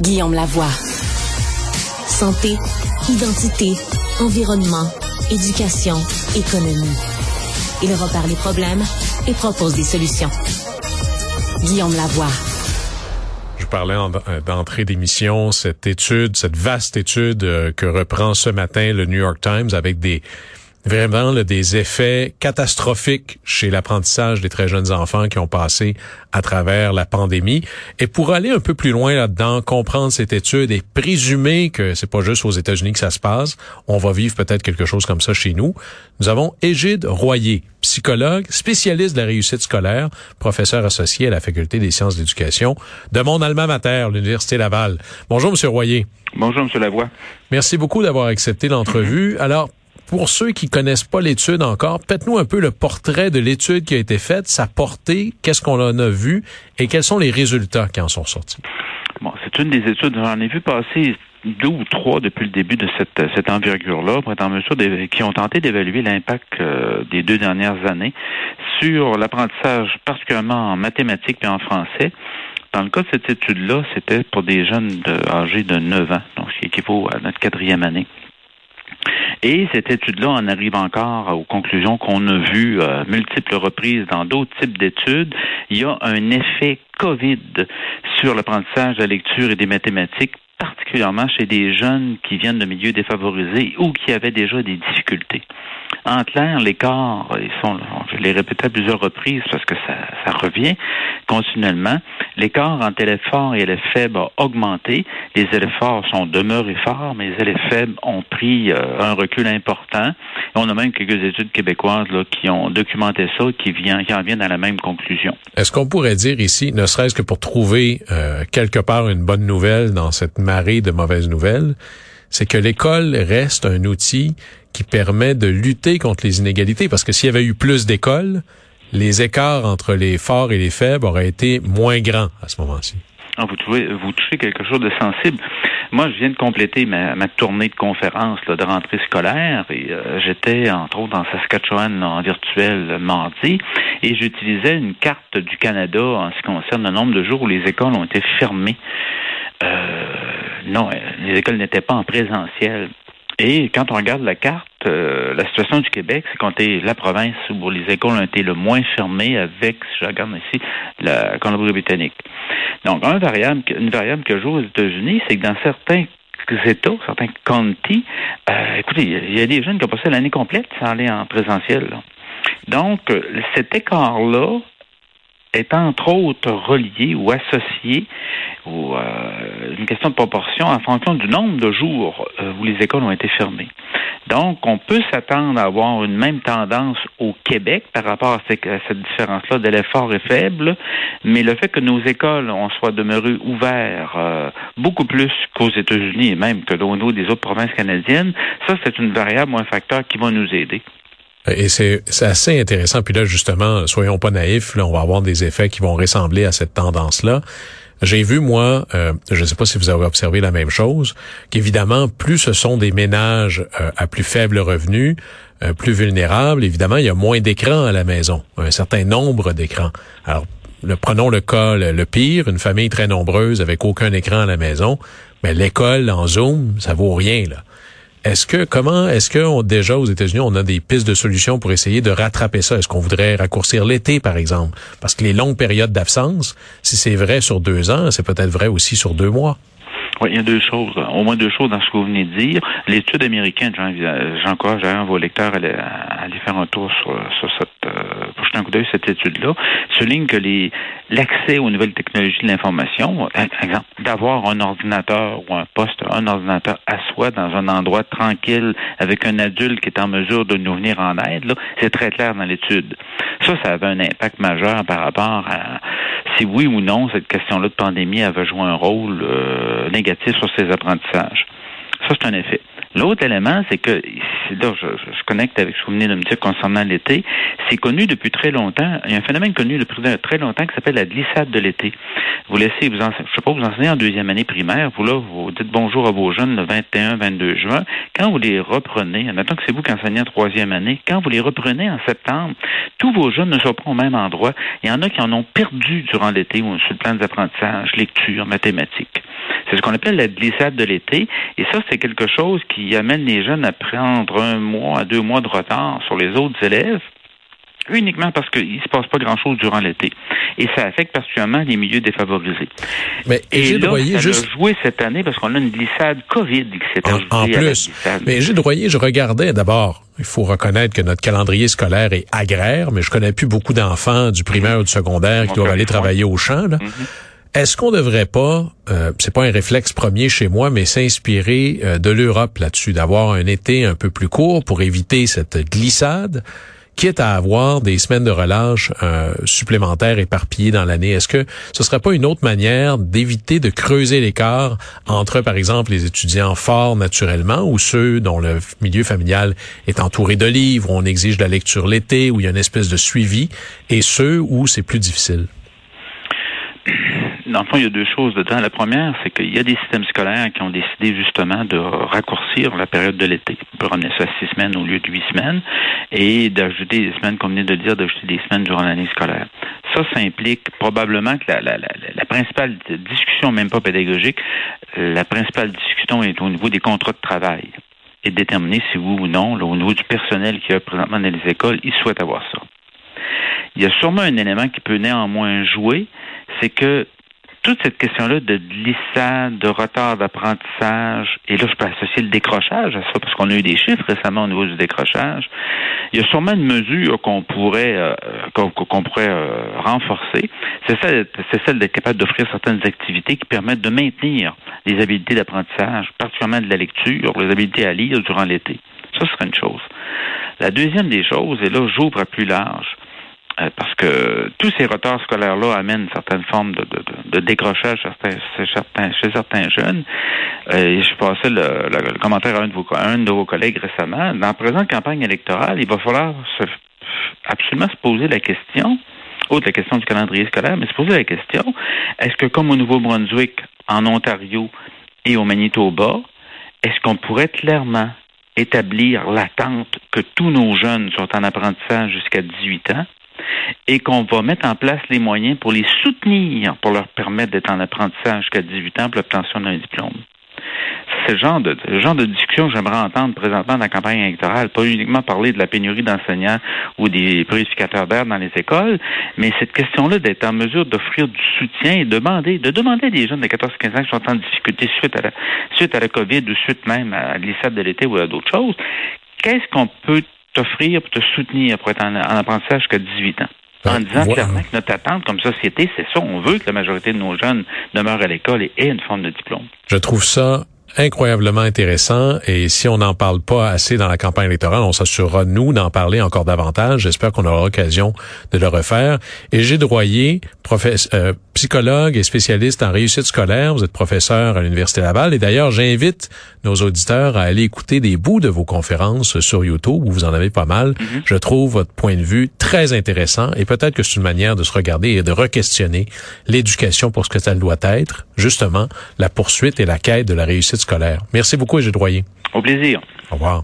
Guillaume Lavoie. Santé, identité, environnement, éducation, économie. Il repère les problèmes et propose des solutions. Guillaume Lavoie. Je parlais euh, d'entrée d'émission, cette étude, cette vaste étude euh, que reprend ce matin le New York Times avec des vraiment des effets catastrophiques chez l'apprentissage des très jeunes enfants qui ont passé à travers la pandémie. Et pour aller un peu plus loin là-dedans, comprendre cette étude et présumer que c'est pas juste aux États-Unis que ça se passe, on va vivre peut-être quelque chose comme ça chez nous. Nous avons Égide Royer, psychologue, spécialiste de la réussite scolaire, professeur associé à la Faculté des sciences de l'éducation de mon alma mater, l'Université Laval. Bonjour, Monsieur Royer. Bonjour, Monsieur Lavoie. Merci beaucoup d'avoir accepté l'entrevue. Alors, pour ceux qui connaissent pas l'étude encore, faites-nous un peu le portrait de l'étude qui a été faite, sa portée, qu'est-ce qu'on en a vu et quels sont les résultats qui en sont sortis. Bon, c'est une des études, j'en ai vu passer deux ou trois depuis le début de cette, cette envergure-là, pour être en mesure qui ont tenté d'évaluer l'impact euh, des deux dernières années sur l'apprentissage, particulièrement en mathématiques et en français. Dans le cas de cette étude-là, c'était pour des jeunes de, âgés de 9 ans, donc ce qui équivaut à notre quatrième année. Et cette étude-là en arrive encore aux conclusions qu'on a vues à multiples reprises dans d'autres types d'études. Il y a un effet COVID sur l'apprentissage de la lecture et des mathématiques particulièrement chez des jeunes qui viennent de milieux défavorisés ou qui avaient déjà des difficultés. En clair, l'écart, ils sont, je l'ai répété à plusieurs reprises parce que ça, ça revient continuellement. L'écart entre élèves forts et élèves faibles a augmenté. Les élèves forts sont demeurés forts, mais les élèves faibles ont pris euh, un recul important. on a même quelques études québécoises là, qui ont documenté ça, qui, qui en viennent à la même conclusion. Est-ce qu'on pourrait dire ici, ne serait-ce que pour trouver euh, quelque part une bonne nouvelle dans cette marée de mauvaises nouvelles, c'est que l'école reste un outil qui permet de lutter contre les inégalités. Parce que s'il y avait eu plus d'écoles, les écarts entre les forts et les faibles auraient été moins grands à ce moment-ci. Ah, vous, touchez, quelque chose de sensible. Moi, je viens de compléter ma, tournée de conférences de rentrée scolaire et euh, j'étais, entre autres, dans Saskatchewan en virtuel mardi et j'utilisais une carte du Canada en ce qui concerne le nombre de jours où les écoles ont été fermées. Euh, non, les écoles n'étaient pas en présentiel. Et quand on regarde la carte, euh, la situation du Québec, c'est qu'on est la province où les écoles ont été le moins fermées avec, si je regarde ici, la Colombie-Britannique. Donc, une variable, une variable que joue aux États-Unis, c'est que dans certains États, certains counties, euh, écoutez, il y a des jeunes qui ont passé l'année complète sans aller en présentiel. Donc, cet écart-là est entre autres relié ou associé ou euh, une question de proportion en fonction du nombre de jours euh, où les écoles ont été fermées. Donc, on peut s'attendre à avoir une même tendance au Québec par rapport à cette, différence-là de l'effort est faible, mais le fait que nos écoles on soit demeurées ouvertes euh, beaucoup plus qu'aux États-Unis et même que au niveau des autres provinces canadiennes, ça c'est une variable ou un facteur qui va nous aider. Et c'est assez intéressant. Puis là, justement, soyons pas naïfs, là, on va avoir des effets qui vont ressembler à cette tendance-là. J'ai vu, moi, euh, je ne sais pas si vous avez observé la même chose, qu'évidemment, plus ce sont des ménages euh, à plus faible revenu, euh, plus vulnérables, évidemment, il y a moins d'écrans à la maison, un certain nombre d'écrans. Alors, prenons le cas le, pire, une famille très nombreuse avec aucun écran à la maison, mais l'école en Zoom, ça vaut rien, là. Est-ce que comment est-ce que déjà aux États-Unis on a des pistes de solutions pour essayer de rattraper ça? Est-ce qu'on voudrait raccourcir l'été par exemple? Parce que les longues périodes d'absence, si c'est vrai sur deux ans, c'est peut-être vrai aussi sur deux mois. Oui, il y a deux choses, au moins deux choses dans ce que vous venez de dire. L'étude américaine, j'encourage un vos lecteurs à aller, faire un tour sur, sur cette, coup d'œil cette étude-là, souligne que l'accès aux nouvelles technologies de l'information, exemple, d'avoir un ordinateur ou un poste, un ordinateur à soi dans un endroit tranquille avec un adulte qui est en mesure de nous venir en aide, là, c'est très clair dans l'étude. Ça, ça avait un impact majeur par rapport à si oui ou non cette question-là de pandémie avait joué un rôle euh, négatif sur ces apprentissages. Ça, c'est un effet. L'autre élément, c'est que, là, je, je, connecte avec ce que vous venez de me dire concernant l'été, c'est connu depuis très longtemps, il y a un phénomène connu depuis très longtemps qui s'appelle la glissade de l'été. Vous laissez, vous je sais pas, vous enseignez en deuxième année primaire, vous là, vous dites bonjour à vos jeunes le 21, 22 juin. Quand vous les reprenez, admettons que c'est vous qui enseignez en troisième année, quand vous les reprenez en septembre, tous vos jeunes ne sont pas au même endroit. Il y en a qui en ont perdu durant l'été sur le plan des apprentissages, lecture, mathématiques. C'est ce qu'on appelle la glissade de l'été. Et ça, c'est quelque chose qui amène les jeunes à prendre un mois à deux mois de retard sur les autres élèves uniquement parce qu'il ne se passe pas grand-chose durant l'été. Et ça affecte particulièrement les milieux défavorisés. Mais et là, Droyer, ça juste... a joué cette année parce qu'on a une glissade COVID qui s'est en, en plus. Mais Gilles Droyer, je regardais d'abord, il faut reconnaître que notre calendrier scolaire est agraire, mais je connais plus beaucoup d'enfants du primaire ou du secondaire qui doivent aller travailler au champ. Là. Mm-hmm. Est-ce qu'on ne devrait pas, euh, c'est pas un réflexe premier chez moi, mais s'inspirer euh, de l'Europe là-dessus, d'avoir un été un peu plus court pour éviter cette glissade? quitte à avoir des semaines de relâche euh, supplémentaires éparpillées dans l'année? Est-ce que ce serait pas une autre manière d'éviter de creuser l'écart entre, par exemple, les étudiants forts naturellement ou ceux dont le milieu familial est entouré de livres, où on exige de la lecture l'été, où il y a une espèce de suivi, et ceux où c'est plus difficile? Dans le fond, il y a deux choses dedans. La première, c'est qu'il y a des systèmes scolaires qui ont décidé justement de raccourcir la période de l'été. On peut ramener ça à six semaines au lieu de huit semaines et d'ajouter des semaines, comme vient de le dire, d'ajouter des semaines durant l'année scolaire. Ça, ça implique probablement que la, principale discussion, même pas pédagogique, la principale discussion est au niveau des contrats de travail et de déterminer si oui ou non, au niveau du personnel qui est présentement dans les écoles, ils souhaitent avoir ça. Il y a sûrement un élément qui peut néanmoins jouer, c'est que toute cette question-là de glissade, de retard d'apprentissage, et là, je peux associer le décrochage à ça, parce qu'on a eu des chiffres récemment au niveau du décrochage. Il y a sûrement une mesure qu'on pourrait euh, pourrait euh, renforcer. C'est celle, d'être capable d'offrir certaines activités qui permettent de maintenir les habiletés d'apprentissage, particulièrement de la lecture, les habiletés à lire durant l'été. Ça serait une chose. La deuxième des choses, et là, j'ouvre à plus large, parce que tous ces retards scolaires-là amènent certaines formes de, de, décrochage chez certains, chez certains jeunes. Euh, je passais le, le, commentaire à un de, vos, un de vos collègues récemment. Dans la présente campagne électorale, il va falloir absolument se poser la question, outre la question du calendrier scolaire, mais se poser la question, est-ce que comme au Nouveau-Brunswick, en Ontario et au Manitoba, est-ce qu'on pourrait clairement établir l'attente que tous nos jeunes sont en apprentissage jusqu'à 18 ans? Et qu'on va mettre en place les moyens pour les soutenir, pour leur permettre d'être en apprentissage jusqu'à 18 ans pour l'obtention d'un diplôme. C'est le genre de, discussion que j'aimerais entendre présentement dans la campagne électorale, pas uniquement parler de la pénurie d'enseignants ou des purificateurs d'air dans les écoles, mais cette question-là d'être en mesure d'offrir du soutien et demander, de demander à des jeunes de 14-15 ans qui sont en difficulté suite à la, suite à la COVID ou suite même à l'ISAD de l'été ou à d'autres choses, qu'est-ce qu'on peut t'offrir pour te soutenir pour être en, en apprentissage jusqu'à 18 ans? en disant clairement que notre attente comme société, c'est ça. On veut que la majorité de nos jeunes demeurent à l'école et aient une forme de diplôme. Je trouve ça incroyablement intéressant et si on n'en parle pas assez dans la campagne électorale, on s'assurera nous d'en parler encore davantage. J'espère qu'on aura l'occasion de le refaire. Et Gilles Droyer, euh, psychologue et spécialiste en réussite scolaire, vous êtes professeur à l'Université Laval et d'ailleurs j'invite nos auditeurs à aller écouter des bouts de vos conférences sur YouTube où vous en avez pas mal. Mm-hmm. Je trouve votre point de vue très intéressant et peut-être que c'est une manière de se regarder et de re-questionner l'éducation pour ce que ça doit être, justement la poursuite et la quête de la réussite scolaire. Merci beaucoup, Droyer. Au plaisir. Au revoir.